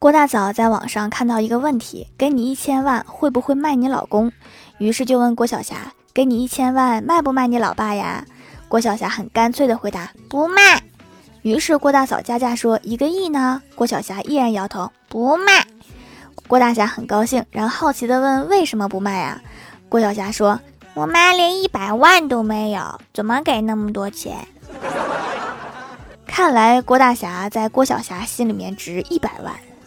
郭大嫂在网上看到一个问题：给你一千万，会不会卖你老公？于是就问郭晓霞：给你一千万，卖不卖你老爸呀？郭晓霞很干脆的回答：不卖。于是郭大嫂加价说：一个亿呢？郭晓霞依然摇头：不卖。郭大侠很高兴，然后好奇的问：为什么不卖啊？郭晓霞说：我妈连一百万都没有，怎么给那么多钱？看来郭大侠在郭晓霞心里面值一百万。